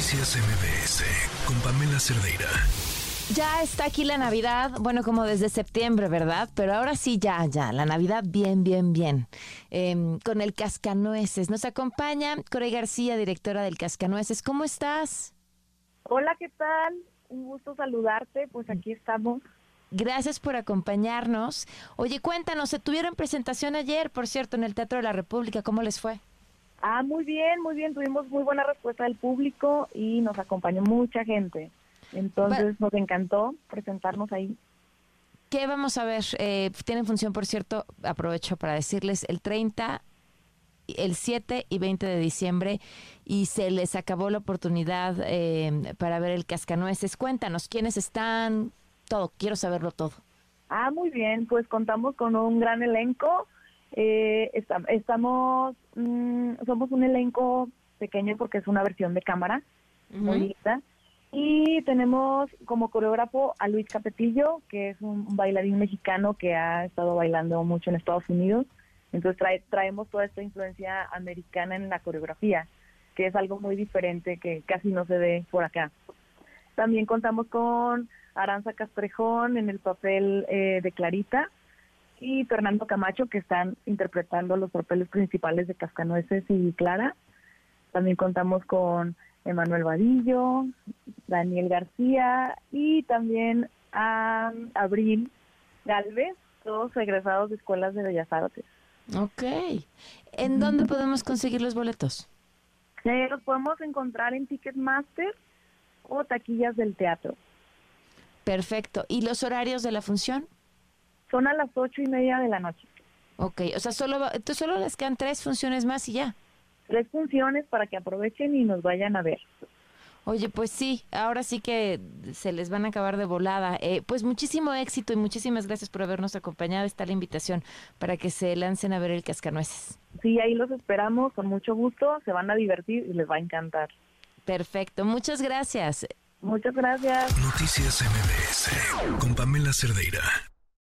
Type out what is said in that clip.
Noticias MBS con Pamela Cerdeira. Ya está aquí la Navidad, bueno, como desde septiembre, ¿verdad? Pero ahora sí, ya, ya, la Navidad bien, bien, bien. Em, con el Cascanueces. Nos acompaña Corey García, directora del Cascanueces. ¿Cómo estás? Hola, ¿qué tal? Un gusto saludarte, pues aquí estamos. Gracias por acompañarnos. Oye, cuéntanos, se tuvieron presentación ayer, por cierto, en el Teatro de la República. ¿Cómo les fue? Ah, muy bien, muy bien. Tuvimos muy buena respuesta del público y nos acompañó mucha gente. Entonces nos encantó presentarnos ahí. ¿Qué vamos a ver? Eh, tienen función, por cierto, aprovecho para decirles, el 30, el 7 y 20 de diciembre y se les acabó la oportunidad eh, para ver el Cascanueces. Cuéntanos, ¿quiénes están? Todo, quiero saberlo todo. Ah, muy bien, pues contamos con un gran elenco. Eh, estamos, mm, somos un elenco pequeño porque es una versión de cámara, muy linda. Y tenemos como coreógrafo a Luis Capetillo, que es un bailarín mexicano que ha estado bailando mucho en Estados Unidos. Entonces traemos toda esta influencia americana en la coreografía, que es algo muy diferente que casi no se ve por acá. También contamos con Aranza Castrejón en el papel eh, de Clarita y Fernando Camacho, que están interpretando los papeles principales de Cascanueces y Clara. También contamos con Emanuel Vadillo, Daniel García y también a Abril Galvez, todos egresados de escuelas de Bellas Artes. Ok. ¿En dónde podemos conseguir los boletos? Eh, los podemos encontrar en Ticketmaster o taquillas del teatro. Perfecto. ¿Y los horarios de la función? Son a las ocho y media de la noche. Ok, o sea, solo, solo les quedan tres funciones más y ya tres funciones para que aprovechen y nos vayan a ver. Oye, pues sí, ahora sí que se les van a acabar de volada. Eh, pues muchísimo éxito y muchísimas gracias por habernos acompañado. Está la invitación para que se lancen a ver el Cascanueces. Sí, ahí los esperamos con mucho gusto. Se van a divertir y les va a encantar. Perfecto, muchas gracias. Muchas gracias. Noticias MBS con Pamela Cerdeira.